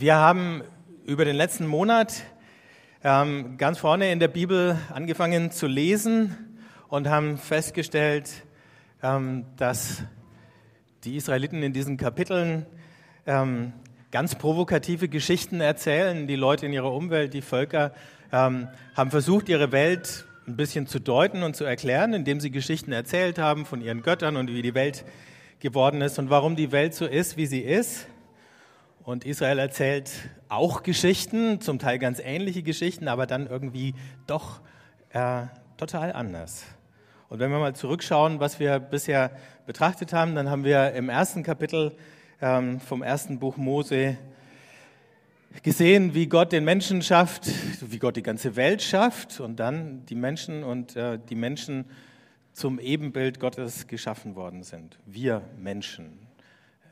Wir haben über den letzten Monat ähm, ganz vorne in der Bibel angefangen zu lesen und haben festgestellt, ähm, dass die Israeliten in diesen Kapiteln ähm, ganz provokative Geschichten erzählen. Die Leute in ihrer Umwelt, die Völker, ähm, haben versucht, ihre Welt ein bisschen zu deuten und zu erklären, indem sie Geschichten erzählt haben von ihren Göttern und wie die Welt geworden ist und warum die Welt so ist, wie sie ist. Und Israel erzählt auch Geschichten, zum Teil ganz ähnliche Geschichten, aber dann irgendwie doch äh, total anders. Und wenn wir mal zurückschauen, was wir bisher betrachtet haben, dann haben wir im ersten Kapitel ähm, vom ersten Buch Mose gesehen, wie Gott den Menschen schafft, wie Gott die ganze Welt schafft und dann die Menschen und äh, die Menschen zum Ebenbild Gottes geschaffen worden sind. Wir Menschen.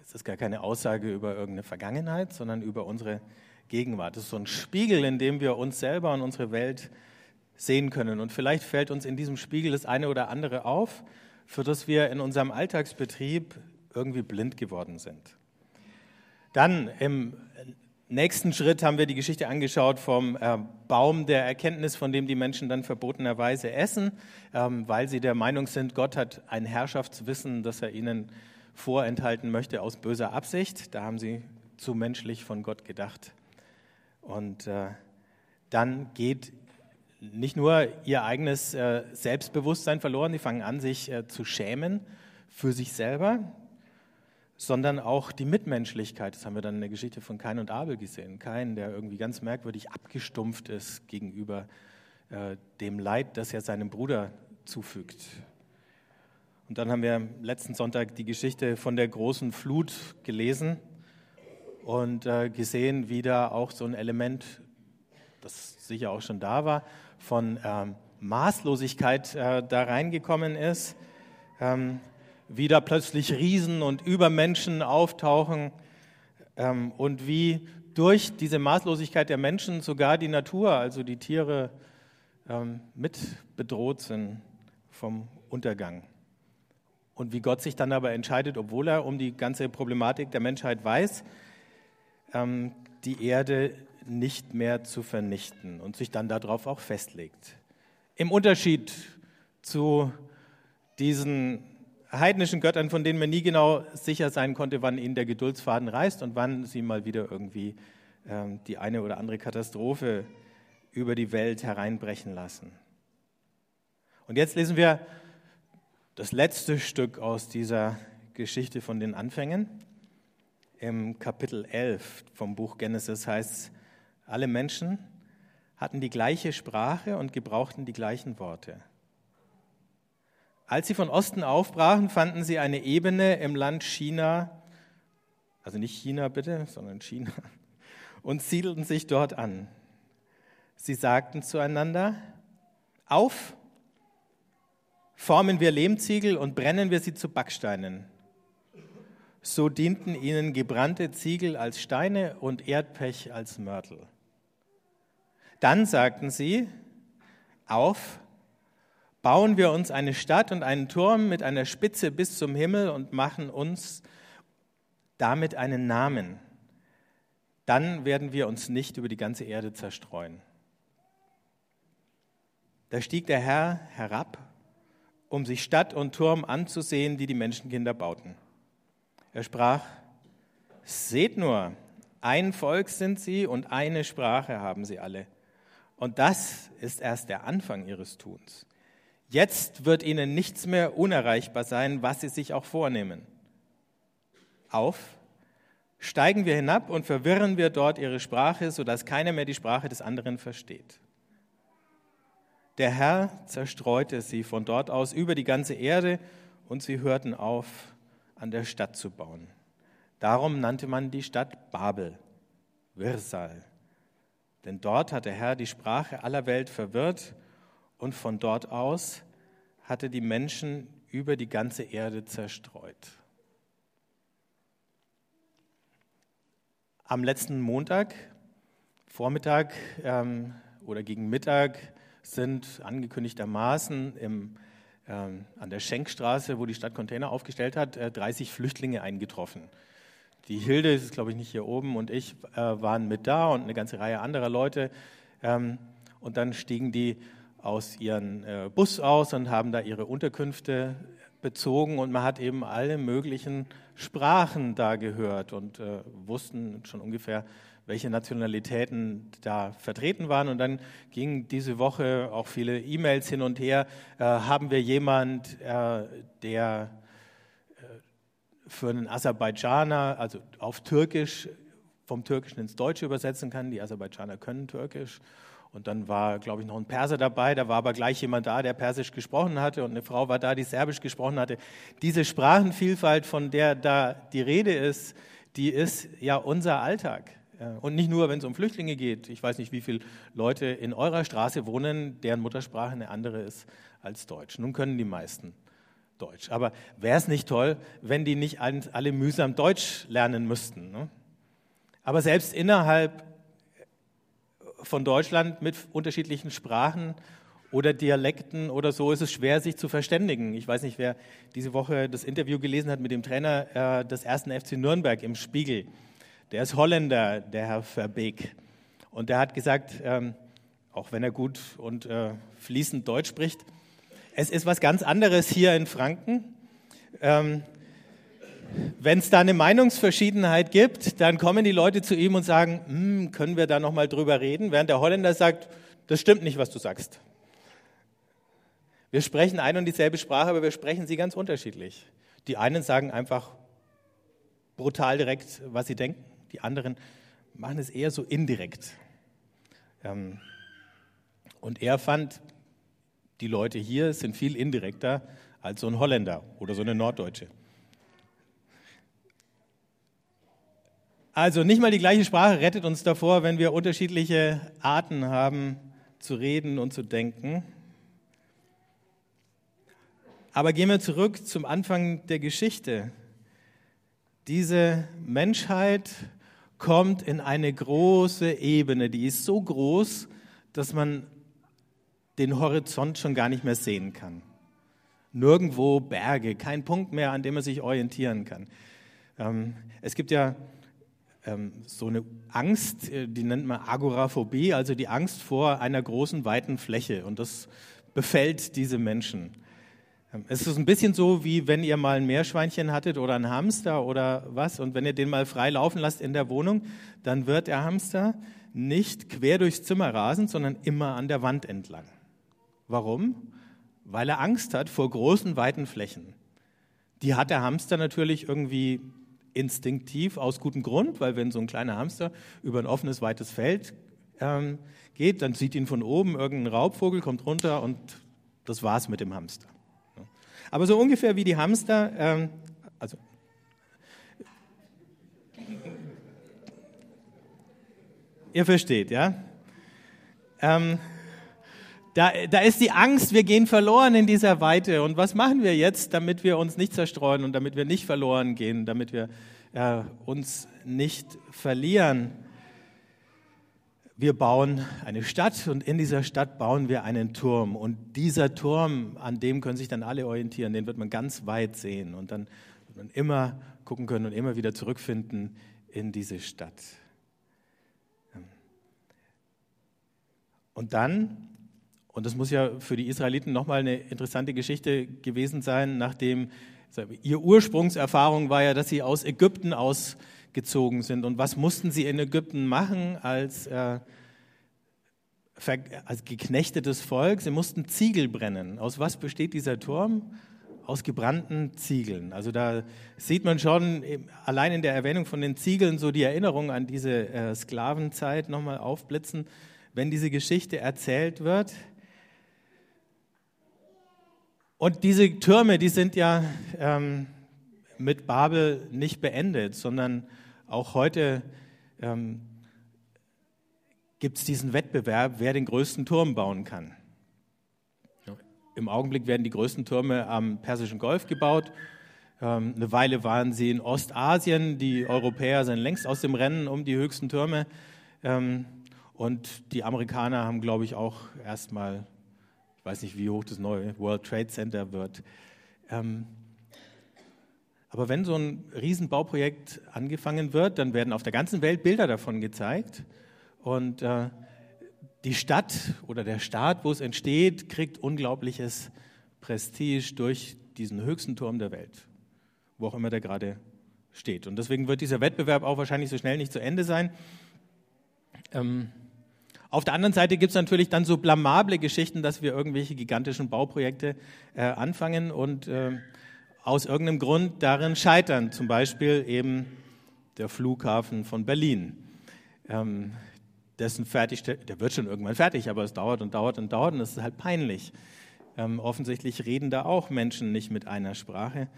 Es ist gar keine Aussage über irgendeine Vergangenheit, sondern über unsere Gegenwart. Es ist so ein Spiegel, in dem wir uns selber und unsere Welt sehen können. Und vielleicht fällt uns in diesem Spiegel das eine oder andere auf, für das wir in unserem Alltagsbetrieb irgendwie blind geworden sind. Dann im nächsten Schritt haben wir die Geschichte angeschaut vom äh, Baum der Erkenntnis, von dem die Menschen dann verbotenerweise essen, ähm, weil sie der Meinung sind, Gott hat ein Herrschaftswissen, das er ihnen vorenthalten möchte aus böser Absicht. Da haben sie zu menschlich von Gott gedacht. Und äh, dann geht nicht nur ihr eigenes äh, Selbstbewusstsein verloren, die fangen an, sich äh, zu schämen für sich selber, sondern auch die Mitmenschlichkeit. Das haben wir dann in der Geschichte von Kain und Abel gesehen. Kain, der irgendwie ganz merkwürdig abgestumpft ist gegenüber äh, dem Leid, das er seinem Bruder zufügt. Und dann haben wir letzten Sonntag die Geschichte von der großen Flut gelesen und äh, gesehen, wie da auch so ein Element, das sicher auch schon da war, von ähm, Maßlosigkeit äh, da reingekommen ist. Ähm, wie da plötzlich Riesen und Übermenschen auftauchen ähm, und wie durch diese Maßlosigkeit der Menschen sogar die Natur, also die Tiere, ähm, mit bedroht sind vom Untergang und wie Gott sich dann aber entscheidet, obwohl er um die ganze Problematik der Menschheit weiß, ähm, die Erde nicht mehr zu vernichten und sich dann darauf auch festlegt. Im Unterschied zu diesen heidnischen Göttern, von denen man nie genau sicher sein konnte, wann ihnen der Geduldsfaden reißt und wann sie mal wieder irgendwie ähm, die eine oder andere Katastrophe über die Welt hereinbrechen lassen. Und jetzt lesen wir das letzte Stück aus dieser Geschichte von den Anfängen. Im Kapitel 11 vom Buch Genesis heißt es, alle Menschen hatten die gleiche Sprache und gebrauchten die gleichen Worte. Als sie von Osten aufbrachen, fanden sie eine Ebene im Land China, also nicht China bitte, sondern China, und siedelten sich dort an. Sie sagten zueinander, auf, formen wir Lehmziegel und brennen wir sie zu Backsteinen. So dienten ihnen gebrannte Ziegel als Steine und Erdpech als Mörtel. Dann sagten sie, auf, bauen wir uns eine Stadt und einen Turm mit einer Spitze bis zum Himmel und machen uns damit einen Namen. Dann werden wir uns nicht über die ganze Erde zerstreuen. Da stieg der Herr herab um sich Stadt und Turm anzusehen, die die Menschenkinder bauten. Er sprach, seht nur, ein Volk sind sie und eine Sprache haben sie alle. Und das ist erst der Anfang ihres Tuns. Jetzt wird ihnen nichts mehr unerreichbar sein, was sie sich auch vornehmen. Auf, steigen wir hinab und verwirren wir dort ihre Sprache, sodass keiner mehr die Sprache des anderen versteht. Der Herr zerstreute sie von dort aus über die ganze Erde und sie hörten auf, an der Stadt zu bauen. Darum nannte man die Stadt Babel, Wirsal. Denn dort hat der Herr die Sprache aller Welt verwirrt und von dort aus hatte die Menschen über die ganze Erde zerstreut. Am letzten Montag, Vormittag ähm, oder gegen Mittag, sind angekündigtermaßen im, ähm, an der Schenkstraße, wo die Stadt Container aufgestellt hat, äh, 30 Flüchtlinge eingetroffen, die Hilde, ist glaube ich nicht hier oben, und ich äh, waren mit da und eine ganze Reihe anderer Leute. Ähm, und dann stiegen die aus ihrem äh, Bus aus und haben da ihre Unterkünfte bezogen und man hat eben alle möglichen Sprachen da gehört und äh, wussten schon ungefähr, welche Nationalitäten da vertreten waren. Und dann gingen diese Woche auch viele E-Mails hin und her. Äh, haben wir jemand, äh, der äh, für einen Aserbaidschaner, also auf Türkisch, vom Türkischen ins Deutsche übersetzen kann? Die Aserbaidschaner können Türkisch. Und dann war, glaube ich, noch ein Perser dabei. Da war aber gleich jemand da, der Persisch gesprochen hatte. Und eine Frau war da, die Serbisch gesprochen hatte. Diese Sprachenvielfalt, von der da die Rede ist, die ist ja unser Alltag. Und nicht nur, wenn es um Flüchtlinge geht. Ich weiß nicht, wie viele Leute in eurer Straße wohnen, deren Muttersprache eine andere ist als Deutsch. Nun können die meisten Deutsch. Aber wäre es nicht toll, wenn die nicht alle mühsam Deutsch lernen müssten? Ne? Aber selbst innerhalb von Deutschland mit unterschiedlichen Sprachen oder Dialekten oder so ist es schwer, sich zu verständigen. Ich weiß nicht, wer diese Woche das Interview gelesen hat mit dem Trainer äh, des ersten FC Nürnberg im Spiegel. Der ist Holländer, der Herr Verbeek. Und der hat gesagt, ähm, auch wenn er gut und äh, fließend Deutsch spricht, es ist was ganz anderes hier in Franken. Ähm, wenn es da eine Meinungsverschiedenheit gibt, dann kommen die Leute zu ihm und sagen, hm, können wir da noch mal drüber reden? Während der Holländer sagt, das stimmt nicht, was du sagst. Wir sprechen ein und dieselbe Sprache, aber wir sprechen sie ganz unterschiedlich. Die einen sagen einfach brutal direkt, was sie denken. Die anderen machen es eher so indirekt. Ähm, und er fand, die Leute hier sind viel indirekter als so ein Holländer oder so eine Norddeutsche. Also nicht mal die gleiche Sprache rettet uns davor, wenn wir unterschiedliche Arten haben zu reden und zu denken. Aber gehen wir zurück zum Anfang der Geschichte. Diese Menschheit kommt in eine große Ebene, die ist so groß, dass man den Horizont schon gar nicht mehr sehen kann. Nirgendwo Berge, kein Punkt mehr, an dem man sich orientieren kann. Ähm, es gibt ja ähm, so eine Angst, äh, die nennt man Agoraphobie, also die Angst vor einer großen, weiten Fläche. Und das befällt diese Menschen. Es ist ein bisschen so, wie wenn ihr mal ein Meerschweinchen hattet oder einen Hamster oder was. Und wenn ihr den mal frei laufen lasst in der Wohnung, dann wird der Hamster nicht quer durchs Zimmer rasen, sondern immer an der Wand entlang. Warum? Weil er Angst hat vor großen, weiten Flächen. Die hat der Hamster natürlich irgendwie instinktiv aus gutem Grund, weil wenn so ein kleiner Hamster über ein offenes, weites Feld ähm, geht, dann sieht ihn von oben irgendein Raubvogel, kommt runter und das war's mit dem Hamster. Aber so ungefähr wie die Hamster, ähm, also ihr versteht, ja? Ähm, da, da ist die Angst, wir gehen verloren in dieser Weite. Und was machen wir jetzt, damit wir uns nicht zerstreuen und damit wir nicht verloren gehen, damit wir äh, uns nicht verlieren? Wir bauen eine Stadt und in dieser Stadt bauen wir einen Turm. Und dieser Turm, an dem können sich dann alle orientieren, den wird man ganz weit sehen. Und dann wird man immer gucken können und immer wieder zurückfinden in diese Stadt. Und dann und das muss ja für die Israeliten nochmal eine interessante Geschichte gewesen sein, nachdem ihr Ursprungserfahrung war ja, dass sie aus Ägypten ausgezogen sind. Und was mussten sie in Ägypten machen als, äh, als geknechtetes Volk? Sie mussten Ziegel brennen. Aus was besteht dieser Turm? Aus gebrannten Ziegeln. Also da sieht man schon allein in der Erwähnung von den Ziegeln so die Erinnerung an diese äh, Sklavenzeit nochmal aufblitzen, wenn diese Geschichte erzählt wird. Und diese Türme, die sind ja ähm, mit Babel nicht beendet, sondern auch heute ähm, gibt es diesen Wettbewerb, wer den größten Turm bauen kann. Im Augenblick werden die größten Türme am Persischen Golf gebaut. Ähm, eine Weile waren sie in Ostasien. Die Europäer sind längst aus dem Rennen um die höchsten Türme. Ähm, und die Amerikaner haben, glaube ich, auch erstmal weiß nicht, wie hoch das neue World Trade Center wird. Ähm, Aber wenn so ein Riesenbauprojekt angefangen wird, dann werden auf der ganzen Welt Bilder davon gezeigt. Und äh, die Stadt oder der Staat, wo es entsteht, kriegt unglaubliches Prestige durch diesen höchsten Turm der Welt, wo auch immer der gerade steht. Und deswegen wird dieser Wettbewerb auch wahrscheinlich so schnell nicht zu Ende sein. Ähm, auf der anderen Seite gibt es natürlich dann so blamable Geschichten, dass wir irgendwelche gigantischen Bauprojekte äh, anfangen und äh, aus irgendeinem Grund darin scheitern. Zum Beispiel eben der Flughafen von Berlin. Ähm, dessen fertig, der wird schon irgendwann fertig, aber es dauert und dauert und dauert und es ist halt peinlich. Ähm, offensichtlich reden da auch Menschen nicht mit einer Sprache,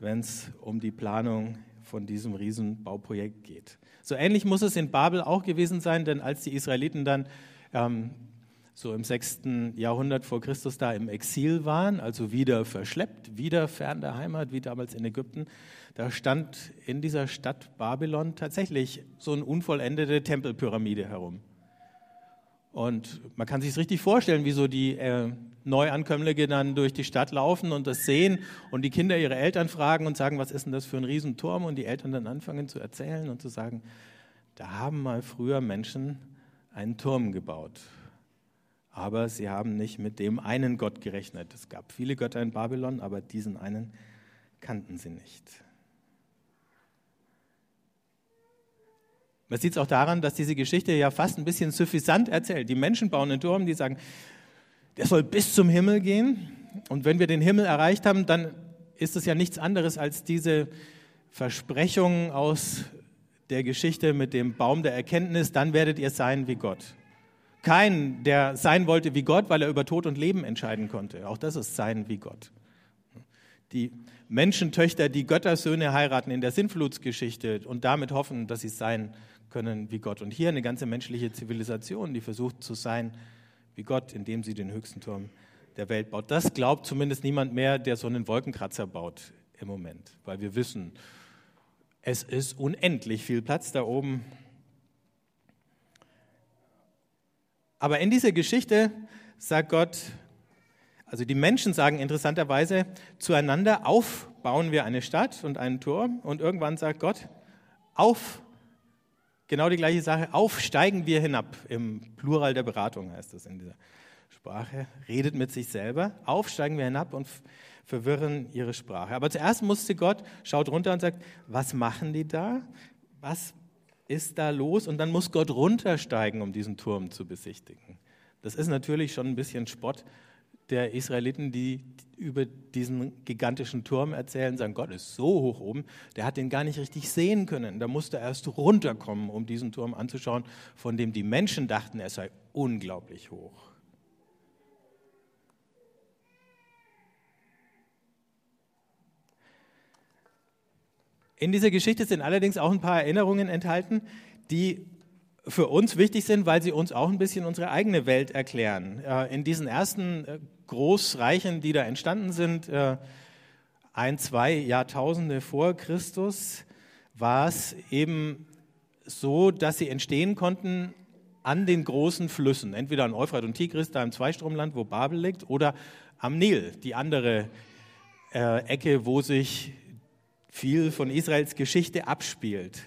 wenn es um die Planung von diesem Riesenbauprojekt geht. So ähnlich muss es in Babel auch gewesen sein, denn als die Israeliten dann ähm, so im 6. Jahrhundert vor Christus da im Exil waren, also wieder verschleppt, wieder fern der Heimat, wie damals in Ägypten, da stand in dieser Stadt Babylon tatsächlich so eine unvollendete Tempelpyramide herum. Und man kann sich es richtig vorstellen, wie so die äh, Neuankömmlinge dann durch die Stadt laufen und das sehen und die Kinder ihre Eltern fragen und sagen, was ist denn das für ein Riesenturm? Und die Eltern dann anfangen zu erzählen und zu sagen, da haben mal früher Menschen einen Turm gebaut. Aber sie haben nicht mit dem einen Gott gerechnet. Es gab viele Götter in Babylon, aber diesen einen kannten sie nicht. Man sieht es auch daran, dass diese Geschichte ja fast ein bisschen suffisant erzählt. Die Menschen bauen einen Turm, die sagen, der soll bis zum Himmel gehen. Und wenn wir den Himmel erreicht haben, dann ist es ja nichts anderes als diese Versprechung aus der Geschichte mit dem Baum der Erkenntnis, dann werdet ihr sein wie Gott. Kein, der sein wollte wie Gott, weil er über Tod und Leben entscheiden konnte. Auch das ist sein wie Gott. Die Menschentöchter, die Göttersöhne heiraten in der Sintflutsgeschichte und damit hoffen, dass sie sein können wie Gott. Und hier eine ganze menschliche Zivilisation, die versucht zu sein wie Gott, indem sie den höchsten Turm der Welt baut. Das glaubt zumindest niemand mehr, der so einen Wolkenkratzer baut im Moment, weil wir wissen, es ist unendlich viel Platz da oben. Aber in dieser Geschichte sagt Gott, also die Menschen sagen interessanterweise zueinander, auf bauen wir eine Stadt und einen Turm und irgendwann sagt Gott, auf Genau die gleiche Sache. Aufsteigen wir hinab. Im Plural der Beratung heißt das in dieser Sprache. Redet mit sich selber. Aufsteigen wir hinab und verwirren ihre Sprache. Aber zuerst musste Gott, schaut runter und sagt, was machen die da? Was ist da los? Und dann muss Gott runtersteigen, um diesen Turm zu besichtigen. Das ist natürlich schon ein bisschen Spott der Israeliten, die über diesen gigantischen Turm erzählen, sagen, Gott ist so hoch oben, der hat den gar nicht richtig sehen können. Da musste er erst runterkommen, um diesen Turm anzuschauen, von dem die Menschen dachten, er sei unglaublich hoch. In dieser Geschichte sind allerdings auch ein paar Erinnerungen enthalten, die für uns wichtig sind, weil sie uns auch ein bisschen unsere eigene Welt erklären. Äh, in diesen ersten äh, Großreichen, die da entstanden sind, äh, ein, zwei Jahrtausende vor Christus, war es eben so, dass sie entstehen konnten an den großen Flüssen, entweder an Euphrat und Tigris, da im Zweistromland, wo Babel liegt, oder am Nil, die andere Ecke, wo sich viel von Israels Geschichte abspielt.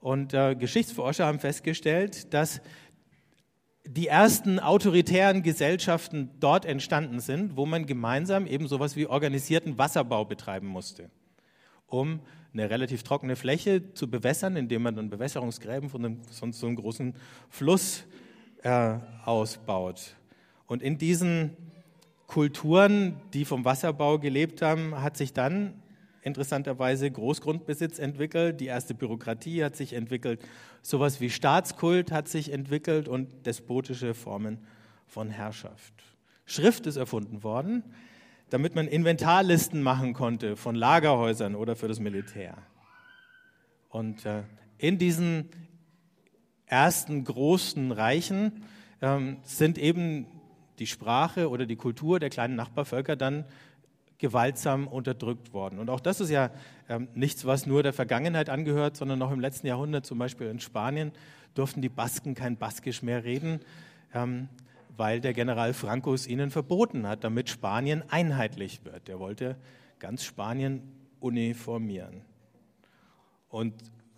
Und äh, Geschichtsforscher haben festgestellt, dass die ersten autoritären Gesellschaften dort entstanden sind, wo man gemeinsam eben sowas wie organisierten Wasserbau betreiben musste, um eine relativ trockene Fläche zu bewässern, indem man dann Bewässerungsgräben von einem, sonst so einem großen Fluss äh, ausbaut. Und in diesen Kulturen, die vom Wasserbau gelebt haben, hat sich dann interessanterweise Großgrundbesitz entwickelt, die erste Bürokratie hat sich entwickelt, sowas wie Staatskult hat sich entwickelt und despotische Formen von Herrschaft. Schrift ist erfunden worden, damit man Inventarlisten machen konnte von Lagerhäusern oder für das Militär. Und äh, in diesen ersten großen Reichen ähm, sind eben die Sprache oder die Kultur der kleinen Nachbarvölker dann gewaltsam unterdrückt worden. Und auch das ist ja ähm, nichts, was nur der Vergangenheit angehört, sondern noch im letzten Jahrhundert, zum Beispiel in Spanien, durften die Basken kein Baskisch mehr reden, ähm, weil der General Franco es ihnen verboten hat, damit Spanien einheitlich wird. Er wollte ganz Spanien uniformieren. Und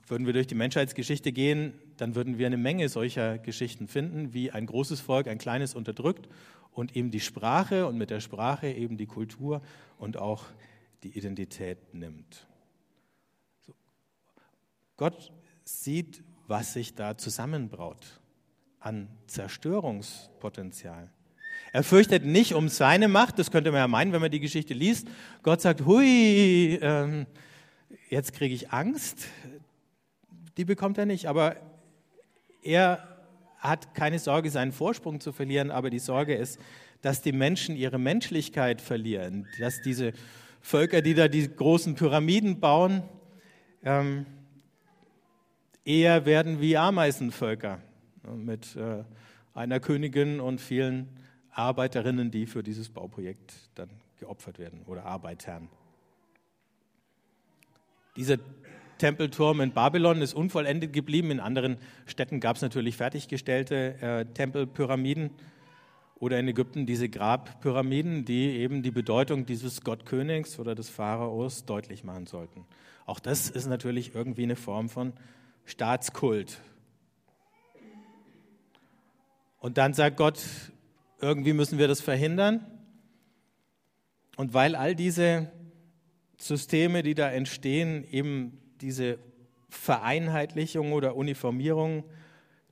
würden wir durch die Menschheitsgeschichte gehen, dann würden wir eine Menge solcher Geschichten finden, wie ein großes Volk ein kleines unterdrückt und eben die Sprache und mit der Sprache eben die Kultur und auch die Identität nimmt. Gott sieht, was sich da zusammenbraut an Zerstörungspotenzial. Er fürchtet nicht um seine Macht, das könnte man ja meinen, wenn man die Geschichte liest. Gott sagt, hui, ähm, jetzt kriege ich Angst. Die bekommt er nicht, aber er hat keine Sorge, seinen Vorsprung zu verlieren, aber die Sorge ist, dass die Menschen ihre Menschlichkeit verlieren, dass diese Völker, die da die großen Pyramiden bauen, ähm, eher werden wie Ameisenvölker mit äh, einer Königin und vielen Arbeiterinnen, die für dieses Bauprojekt dann geopfert werden oder Arbeitern. Dieser Tempelturm in Babylon ist unvollendet geblieben. In anderen Städten gab es natürlich fertiggestellte äh, Tempelpyramiden oder in Ägypten diese Grabpyramiden, die eben die Bedeutung dieses Gottkönigs oder des Pharaos deutlich machen sollten. Auch das ist natürlich irgendwie eine Form von Staatskult. Und dann sagt Gott, irgendwie müssen wir das verhindern. Und weil all diese Systeme, die da entstehen, eben diese Vereinheitlichung oder Uniformierung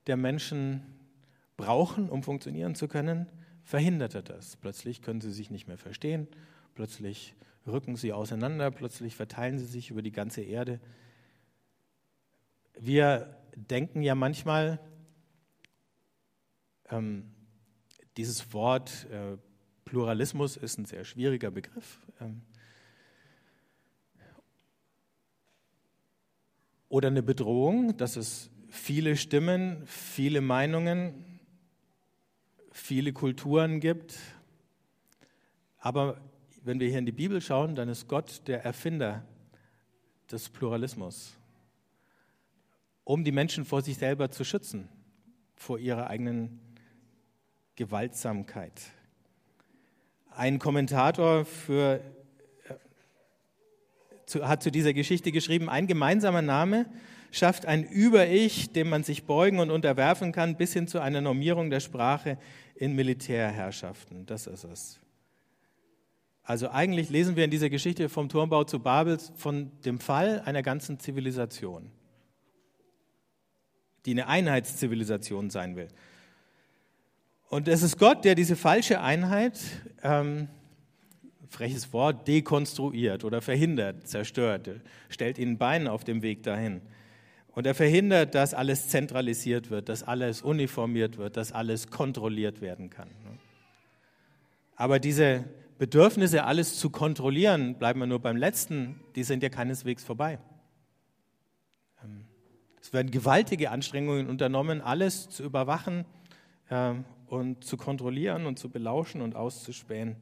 der Menschen brauchen, um funktionieren zu können, verhindert er das. Plötzlich können sie sich nicht mehr verstehen, plötzlich rücken sie auseinander, plötzlich verteilen sie sich über die ganze Erde. Wir denken ja manchmal, ähm, dieses Wort äh, Pluralismus ist ein sehr schwieriger Begriff. Ähm, oder eine Bedrohung, dass es viele Stimmen, viele Meinungen, viele Kulturen gibt. Aber wenn wir hier in die Bibel schauen, dann ist Gott der Erfinder des Pluralismus, um die Menschen vor sich selber zu schützen, vor ihrer eigenen Gewaltsamkeit. Ein Kommentator für zu, hat zu dieser Geschichte geschrieben, ein gemeinsamer Name schafft ein Über-Ich, dem man sich beugen und unterwerfen kann, bis hin zu einer Normierung der Sprache in Militärherrschaften. Das ist es. Also eigentlich lesen wir in dieser Geschichte vom Turmbau zu Babel von dem Fall einer ganzen Zivilisation, die eine Einheitszivilisation sein will. Und es ist Gott, der diese falsche Einheit ähm, freches Wort, dekonstruiert oder verhindert, zerstört, stellt ihnen Beine auf dem Weg dahin. Und er verhindert, dass alles zentralisiert wird, dass alles uniformiert wird, dass alles kontrolliert werden kann. Aber diese Bedürfnisse, alles zu kontrollieren, bleiben wir nur beim letzten, die sind ja keineswegs vorbei. Es werden gewaltige Anstrengungen unternommen, alles zu überwachen ähm, und zu kontrollieren und zu belauschen und auszuspähen.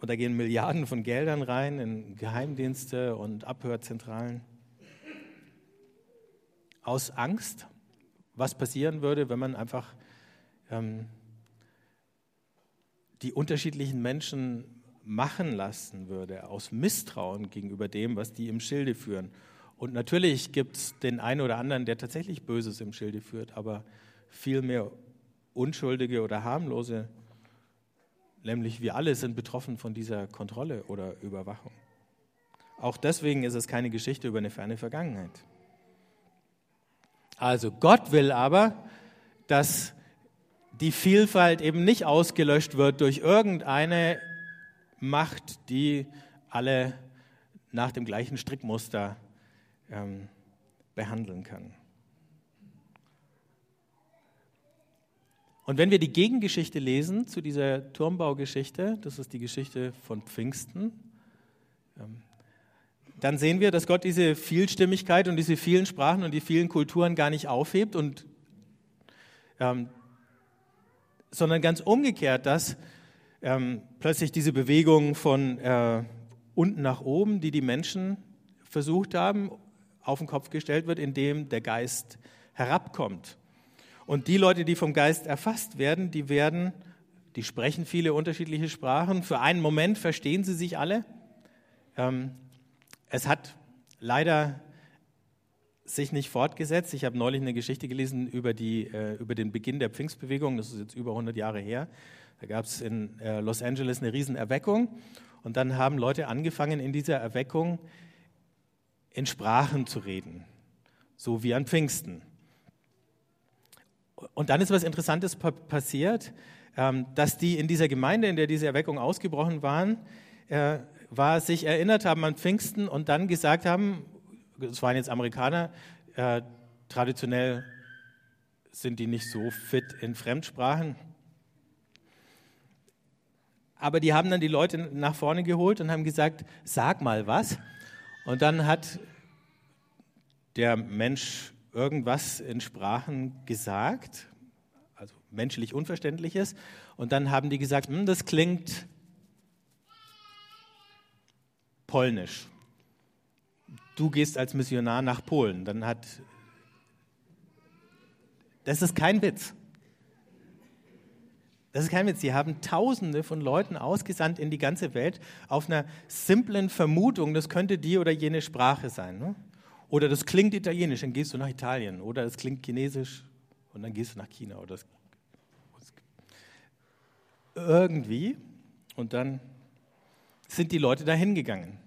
Und da gehen Milliarden von Geldern rein in Geheimdienste und Abhörzentralen. Aus Angst, was passieren würde, wenn man einfach ähm, die unterschiedlichen Menschen machen lassen würde, aus Misstrauen gegenüber dem, was die im Schilde führen. Und natürlich gibt es den einen oder anderen, der tatsächlich Böses im Schilde führt, aber viel mehr unschuldige oder harmlose nämlich wir alle sind betroffen von dieser Kontrolle oder Überwachung. Auch deswegen ist es keine Geschichte über eine ferne Vergangenheit. Also Gott will aber, dass die Vielfalt eben nicht ausgelöscht wird durch irgendeine Macht, die alle nach dem gleichen Strickmuster ähm, behandeln kann. Und wenn wir die Gegengeschichte lesen zu dieser Turmbaugeschichte, das ist die Geschichte von Pfingsten, ähm, dann sehen wir, dass Gott diese Vielstimmigkeit und diese vielen Sprachen und die vielen Kulturen gar nicht aufhebt, und, ähm, sondern ganz umgekehrt, dass ähm, plötzlich diese Bewegung von äh, unten nach oben, die die Menschen versucht haben, auf den Kopf gestellt wird, indem der Geist herabkommt. Und die Leute, die vom Geist erfasst werden, die werden, die sprechen viele unterschiedliche Sprachen. Für einen Moment verstehen sie sich alle. Ähm, es hat leider sich nicht fortgesetzt. Ich habe neulich eine Geschichte gelesen über, die, äh, über den Beginn der Pfingstbewegung. Das ist jetzt über 100 Jahre her. Da gab es in äh, Los Angeles eine Riesenerweckung. Und dann haben Leute angefangen, in dieser Erweckung in Sprachen zu reden. So wie an Pfingsten. Und dann ist was Interessantes passiert, ähm, dass die in dieser Gemeinde, in der diese Erweckung ausgebrochen waren, äh, war, sich erinnert haben an Pfingsten und dann gesagt haben, es waren jetzt Amerikaner, äh, traditionell sind die nicht so fit in Fremdsprachen. Aber die haben dann die Leute nach vorne geholt und haben gesagt, sag mal was. Und dann hat der Mensch irgendwas in Sprachen gesagt, also menschlich Unverständliches. Und dann haben die gesagt, hm, das klingt polnisch du gehst als Missionar nach Polen. Dann hat, das ist kein Witz. Das ist kein Witz. Sie haben Tausende von Leuten ausgesandt in die ganze Welt auf einer simplen Vermutung, das könnte die oder jene Sprache sein. Ne? Oder das klingt italienisch, dann gehst du nach Italien. Oder es klingt chinesisch und dann gehst du nach China. Oder irgendwie. Und dann sind die Leute dahin gegangen.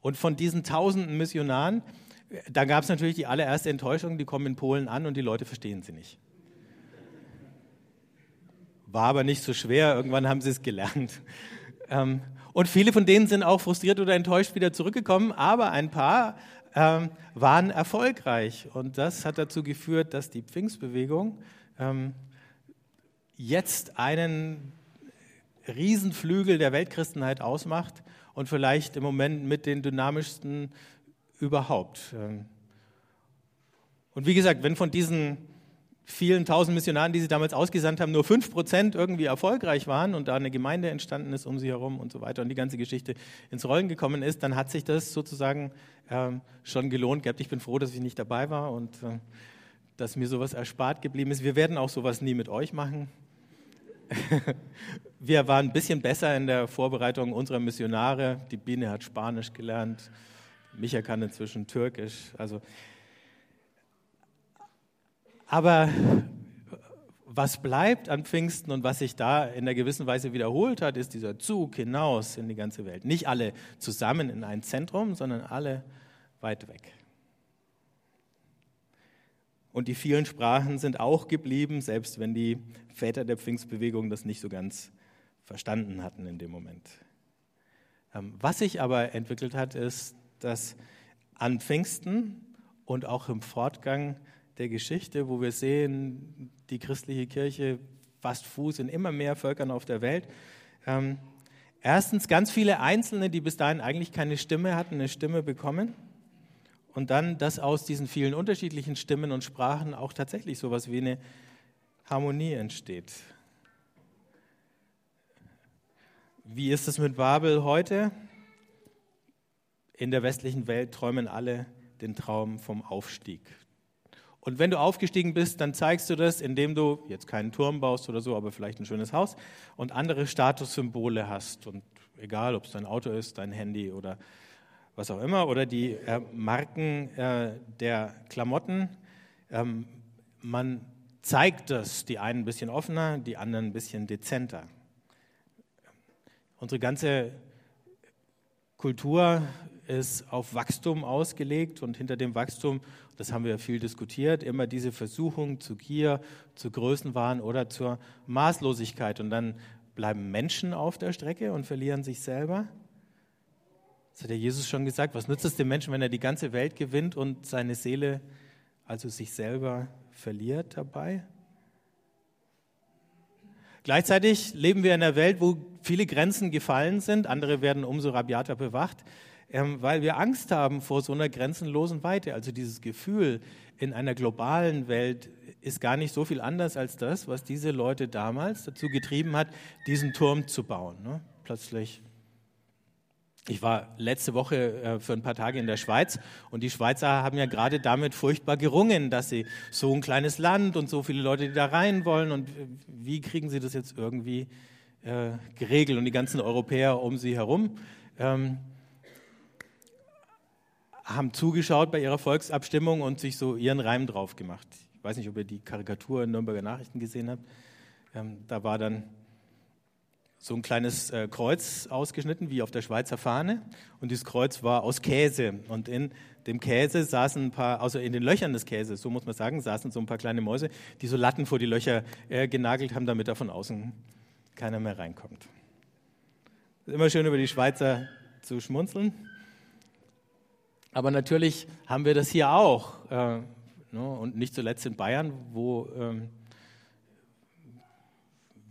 Und von diesen tausenden Missionaren, da gab es natürlich die allererste Enttäuschung, die kommen in Polen an und die Leute verstehen sie nicht. War aber nicht so schwer, irgendwann haben sie es gelernt. Ähm, und viele von denen sind auch frustriert oder enttäuscht wieder zurückgekommen, aber ein paar ähm, waren erfolgreich. Und das hat dazu geführt, dass die Pfingstbewegung ähm, jetzt einen Riesenflügel der Weltchristenheit ausmacht und vielleicht im Moment mit den dynamischsten überhaupt. Ähm, und wie gesagt, wenn von diesen vielen tausend Missionaren, die sie damals ausgesandt haben, nur fünf Prozent irgendwie erfolgreich waren und da eine Gemeinde entstanden ist um sie herum und so weiter und die ganze Geschichte ins Rollen gekommen ist, dann hat sich das sozusagen ähm, schon gelohnt gehabt. Ich bin froh, dass ich nicht dabei war und äh, dass mir sowas erspart geblieben ist. Wir werden auch sowas nie mit euch machen. Wir waren ein bisschen besser in der Vorbereitung unserer Missionare. Die Biene hat Spanisch gelernt, Micha kann inzwischen Türkisch. Also, aber was bleibt an Pfingsten und was sich da in einer gewissen Weise wiederholt hat, ist dieser Zug hinaus in die ganze Welt. Nicht alle zusammen in ein Zentrum, sondern alle weit weg. Und die vielen Sprachen sind auch geblieben, selbst wenn die Väter der Pfingstbewegung das nicht so ganz verstanden hatten in dem Moment. Ähm, was sich aber entwickelt hat, ist, dass an Pfingsten und auch im Fortgang der Geschichte, wo wir sehen, die christliche Kirche fasst Fuß in immer mehr Völkern auf der Welt, ähm, erstens ganz viele Einzelne, die bis dahin eigentlich keine Stimme hatten, eine Stimme bekommen und dann, dass aus diesen vielen unterschiedlichen Stimmen und Sprachen auch tatsächlich so etwas wie eine Harmonie entsteht. Wie ist es mit Babel heute? In der westlichen Welt träumen alle den Traum vom Aufstieg. Und wenn du aufgestiegen bist, dann zeigst du das, indem du jetzt keinen Turm baust oder so, aber vielleicht ein schönes Haus und andere Statussymbole hast. Und egal, ob es dein Auto ist, dein Handy oder was auch immer, oder die äh, Marken äh, der Klamotten. Ähm, man zeigt das, die einen ein bisschen offener, die anderen ein bisschen dezenter. Unsere ganze Kultur ist auf Wachstum ausgelegt und hinter dem Wachstum, das haben wir viel diskutiert, immer diese Versuchung zu Gier, zu Größenwahn oder zur Maßlosigkeit. Und dann bleiben Menschen auf der Strecke und verlieren sich selber. Das hat ja Jesus schon gesagt. Was nützt es dem Menschen, wenn er die ganze Welt gewinnt und seine Seele, also sich selber, verliert dabei? Gleichzeitig leben wir in einer Welt, wo viele Grenzen gefallen sind, andere werden umso rabiater bewacht, weil wir Angst haben vor so einer grenzenlosen Weite. Also dieses Gefühl in einer globalen Welt ist gar nicht so viel anders als das, was diese Leute damals dazu getrieben hat, diesen Turm zu bauen. Ne? Plötzlich ich war letzte Woche äh, für ein paar Tage in der Schweiz und die Schweizer haben ja gerade damit furchtbar gerungen, dass sie so ein kleines Land und so viele Leute, die da rein wollen und wie kriegen sie das jetzt irgendwie äh, geregelt und die ganzen Europäer um sie herum. Ähm, haben zugeschaut bei ihrer Volksabstimmung und sich so ihren Reim drauf gemacht. Ich weiß nicht, ob ihr die Karikatur in Nürnberger Nachrichten gesehen habt. Ähm, da war dann so ein kleines äh, Kreuz ausgeschnitten, wie auf der Schweizer Fahne. Und dieses Kreuz war aus Käse. Und in dem Käse saßen ein paar, also in den Löchern des Käses, so muss man sagen, saßen so ein paar kleine Mäuse, die so Latten vor die Löcher äh, genagelt haben, damit da von außen keiner mehr reinkommt. Immer schön über die Schweizer zu schmunzeln. Aber natürlich haben wir das hier auch. Äh, ne? Und nicht zuletzt in Bayern, wo ähm,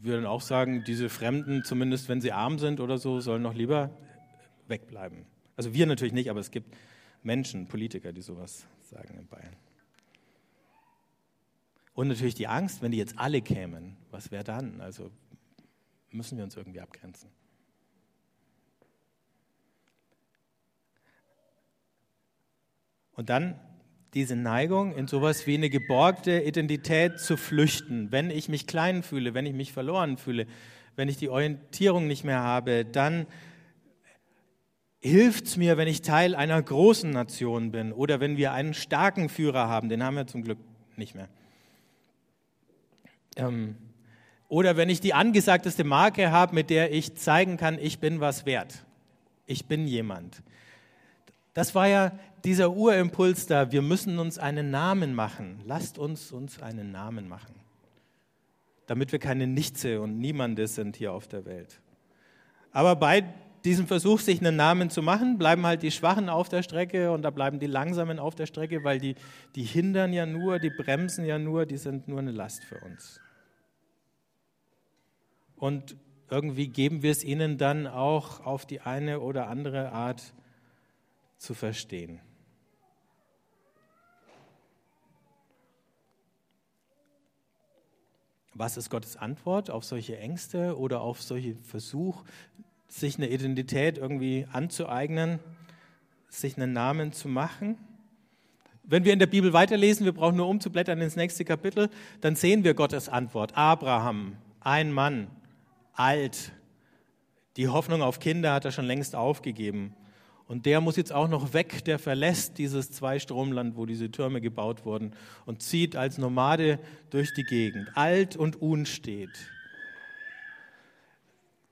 wir dann auch sagen, diese Fremden, zumindest wenn sie arm sind oder so, sollen noch lieber wegbleiben. Also wir natürlich nicht, aber es gibt Menschen, Politiker, die sowas sagen in Bayern. Und natürlich die Angst, wenn die jetzt alle kämen, was wäre dann? Also müssen wir uns irgendwie abgrenzen. Und dann diese Neigung, in sowas wie eine geborgte Identität zu flüchten. Wenn ich mich klein fühle, wenn ich mich verloren fühle, wenn ich die Orientierung nicht mehr habe, dann hilft es mir, wenn ich Teil einer großen Nation bin oder wenn wir einen starken Führer haben, den haben wir zum Glück nicht mehr. Ähm, oder wenn ich die angesagteste Marke habe, mit der ich zeigen kann, ich bin was wert. Ich bin jemand. Das war ja dieser Urimpuls da, wir müssen uns einen Namen machen. Lasst uns uns einen Namen machen, damit wir keine Nichtse und Niemande sind hier auf der Welt. Aber bei diesem Versuch, sich einen Namen zu machen, bleiben halt die Schwachen auf der Strecke und da bleiben die Langsamen auf der Strecke, weil die, die hindern ja nur, die bremsen ja nur, die sind nur eine Last für uns. Und irgendwie geben wir es ihnen dann auch auf die eine oder andere Art zu verstehen. Was ist Gottes Antwort auf solche Ängste oder auf solche Versuch, sich eine Identität irgendwie anzueignen, sich einen Namen zu machen? Wenn wir in der Bibel weiterlesen, wir brauchen nur umzublättern ins nächste Kapitel, dann sehen wir Gottes Antwort. Abraham, ein Mann, alt, die Hoffnung auf Kinder hat er schon längst aufgegeben. Und der muss jetzt auch noch weg, der verlässt dieses Zweistromland, wo diese Türme gebaut wurden und zieht als Nomade durch die Gegend, alt und unstet.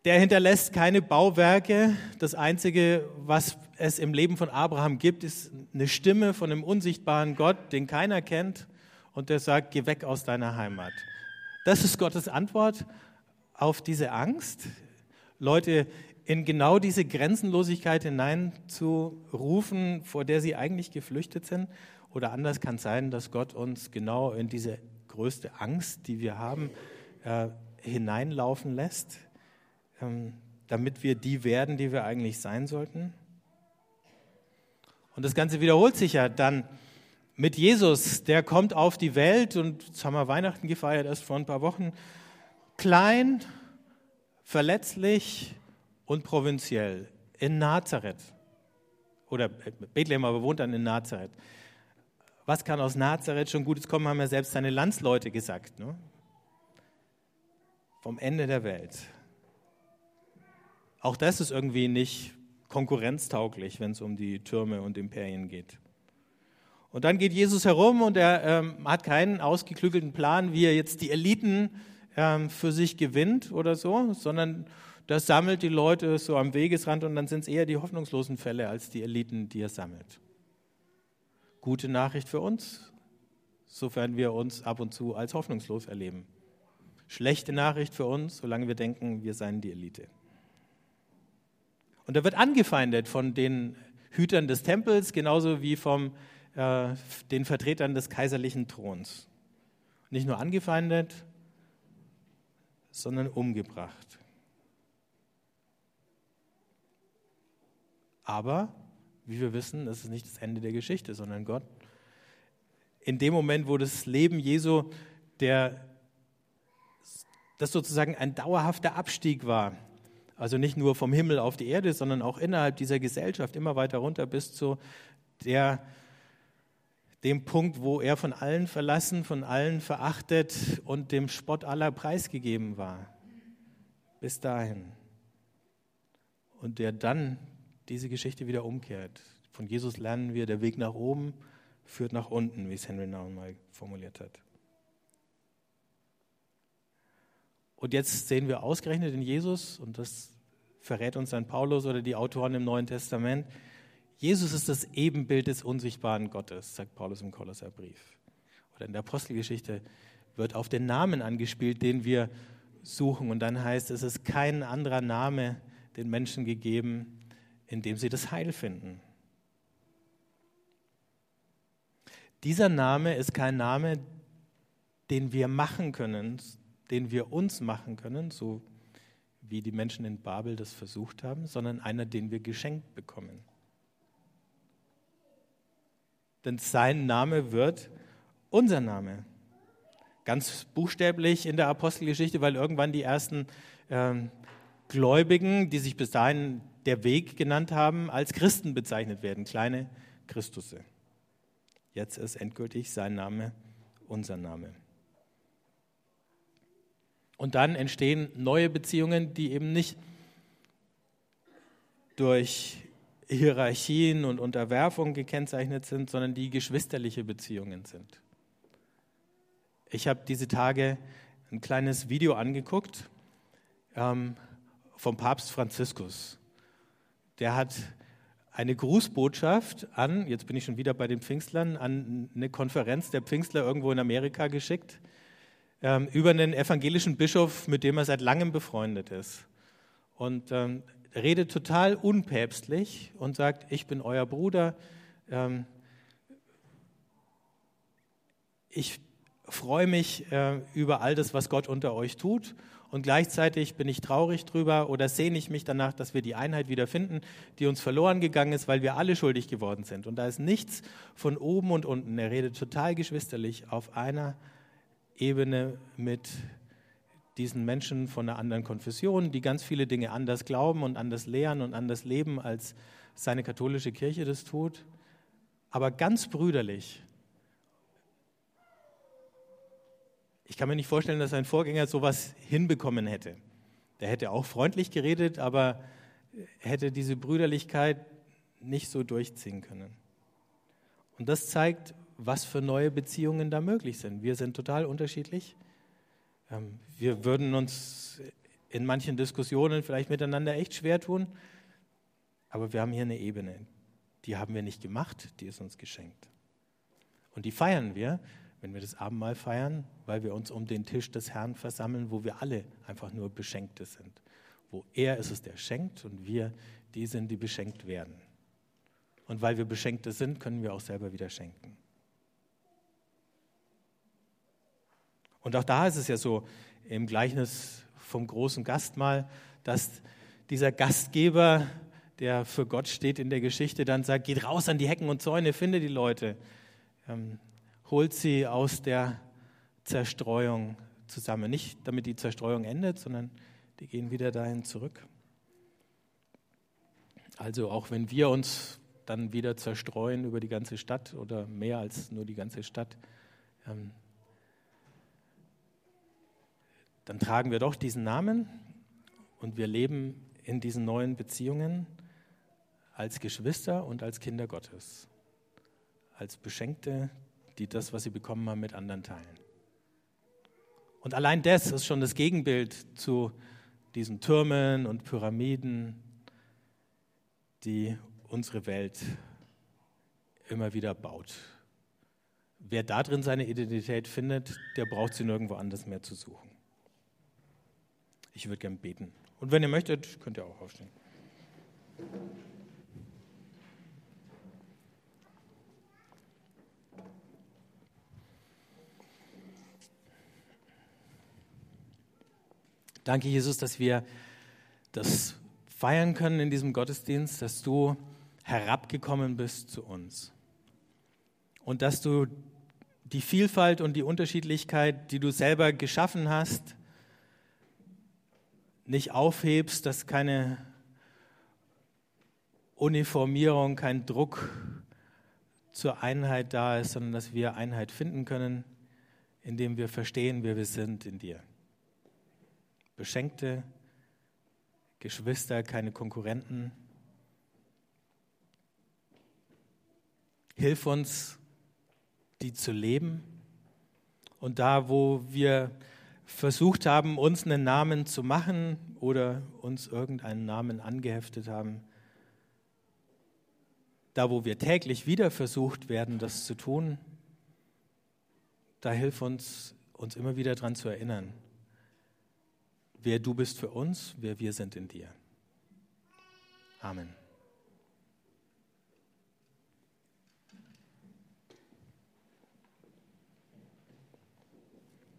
Der hinterlässt keine Bauwerke. Das Einzige, was es im Leben von Abraham gibt, ist eine Stimme von einem unsichtbaren Gott, den keiner kennt, und der sagt, geh weg aus deiner Heimat. Das ist Gottes Antwort auf diese Angst. Leute, in genau diese Grenzenlosigkeit hineinzurufen, vor der sie eigentlich geflüchtet sind. Oder anders kann es sein, dass Gott uns genau in diese größte Angst, die wir haben, äh, hineinlaufen lässt, ähm, damit wir die werden, die wir eigentlich sein sollten. Und das Ganze wiederholt sich ja dann mit Jesus, der kommt auf die Welt und jetzt haben wir Weihnachten gefeiert, erst vor ein paar Wochen, klein, verletzlich, und provinziell in Nazareth. Oder Bethlehem aber wohnt dann in Nazareth. Was kann aus Nazareth schon Gutes kommen, haben ja selbst seine Landsleute gesagt. Ne? Vom Ende der Welt. Auch das ist irgendwie nicht konkurrenztauglich, wenn es um die Türme und Imperien geht. Und dann geht Jesus herum und er ähm, hat keinen ausgeklügelten Plan, wie er jetzt die Eliten ähm, für sich gewinnt oder so, sondern das sammelt die Leute so am Wegesrand und dann sind es eher die hoffnungslosen Fälle als die Eliten, die er sammelt. Gute Nachricht für uns, sofern wir uns ab und zu als hoffnungslos erleben. Schlechte Nachricht für uns, solange wir denken, wir seien die Elite. Und er wird angefeindet von den Hütern des Tempels, genauso wie von äh, den Vertretern des kaiserlichen Throns. Nicht nur angefeindet, sondern umgebracht. Aber, wie wir wissen, das ist nicht das Ende der Geschichte, sondern Gott. In dem Moment, wo das Leben Jesu, der, das sozusagen ein dauerhafter Abstieg war, also nicht nur vom Himmel auf die Erde, sondern auch innerhalb dieser Gesellschaft immer weiter runter bis zu der, dem Punkt, wo er von allen verlassen, von allen verachtet und dem Spott aller preisgegeben war. Bis dahin. Und der dann diese Geschichte wieder umkehrt. Von Jesus lernen wir, der Weg nach oben führt nach unten, wie es Henry Nouwen mal formuliert hat. Und jetzt sehen wir ausgerechnet in Jesus, und das verrät uns dann Paulus oder die Autoren im Neuen Testament, Jesus ist das Ebenbild des unsichtbaren Gottes, sagt Paulus im Kolosserbrief. Oder in der Apostelgeschichte wird auf den Namen angespielt, den wir suchen. Und dann heißt es, es ist kein anderer Name den Menschen gegeben, in dem sie das Heil finden. Dieser Name ist kein Name, den wir machen können, den wir uns machen können, so wie die Menschen in Babel das versucht haben, sondern einer, den wir geschenkt bekommen. Denn sein Name wird unser Name. Ganz buchstäblich in der Apostelgeschichte, weil irgendwann die ersten ähm, Gläubigen, die sich bis dahin der Weg genannt haben, als Christen bezeichnet werden, kleine Christusse. Jetzt ist endgültig sein Name unser Name. Und dann entstehen neue Beziehungen, die eben nicht durch Hierarchien und Unterwerfung gekennzeichnet sind, sondern die geschwisterliche Beziehungen sind. Ich habe diese Tage ein kleines Video angeguckt ähm, vom Papst Franziskus. Der hat eine Grußbotschaft an, jetzt bin ich schon wieder bei den Pfingstlern, an eine Konferenz der Pfingstler irgendwo in Amerika geschickt ähm, über einen evangelischen Bischof, mit dem er seit langem befreundet ist. Und ähm, redet total unpäpstlich und sagt, ich bin euer Bruder. Ähm, ich freue mich äh, über all das, was Gott unter euch tut. Und gleichzeitig bin ich traurig drüber oder sehne ich mich danach, dass wir die Einheit wieder finden, die uns verloren gegangen ist, weil wir alle schuldig geworden sind. Und da ist nichts von oben und unten. Er redet total geschwisterlich auf einer Ebene mit diesen Menschen von einer anderen Konfession, die ganz viele Dinge anders glauben und anders lehren und anders leben, als seine katholische Kirche das tut, aber ganz brüderlich. Ich kann mir nicht vorstellen, dass sein Vorgänger sowas hinbekommen hätte. Der hätte auch freundlich geredet, aber hätte diese Brüderlichkeit nicht so durchziehen können. Und das zeigt, was für neue Beziehungen da möglich sind. Wir sind total unterschiedlich. Ähm, wir würden uns in manchen Diskussionen vielleicht miteinander echt schwer tun, aber wir haben hier eine Ebene, die haben wir nicht gemacht, die ist uns geschenkt. Und die feiern wir, wenn wir das Abendmahl feiern, weil wir uns um den Tisch des Herrn versammeln, wo wir alle einfach nur Beschenkte sind. Wo er ist es, der schenkt und wir die sind, die beschenkt werden. Und weil wir Beschenkte sind, können wir auch selber wieder schenken. Und auch da ist es ja so im Gleichnis vom großen Gastmahl, dass dieser Gastgeber, der für Gott steht in der Geschichte, dann sagt, geht raus an die Hecken und Zäune, finde die Leute, ähm, holt sie aus der Zerstreuung zusammen. Nicht damit die Zerstreuung endet, sondern die gehen wieder dahin zurück. Also auch wenn wir uns dann wieder zerstreuen über die ganze Stadt oder mehr als nur die ganze Stadt, ähm, dann tragen wir doch diesen Namen und wir leben in diesen neuen Beziehungen als Geschwister und als Kinder Gottes, als Beschenkte, die das, was sie bekommen haben, mit anderen teilen. Und allein das ist schon das Gegenbild zu diesen Türmen und Pyramiden, die unsere Welt immer wieder baut. Wer da drin seine Identität findet, der braucht sie nirgendwo anders mehr zu suchen. Ich würde gern beten. Und wenn ihr möchtet, könnt ihr auch aufstehen. Danke, Jesus, dass wir das feiern können in diesem Gottesdienst, dass du herabgekommen bist zu uns. Und dass du die Vielfalt und die Unterschiedlichkeit, die du selber geschaffen hast, nicht aufhebst, dass keine Uniformierung, kein Druck zur Einheit da ist, sondern dass wir Einheit finden können, indem wir verstehen, wer wir sind in dir. Beschenkte Geschwister, keine Konkurrenten. Hilf uns, die zu leben. Und da, wo wir versucht haben, uns einen Namen zu machen oder uns irgendeinen Namen angeheftet haben, da, wo wir täglich wieder versucht werden, das zu tun, da hilf uns, uns immer wieder daran zu erinnern, wer du bist für uns, wer wir sind in dir. Amen.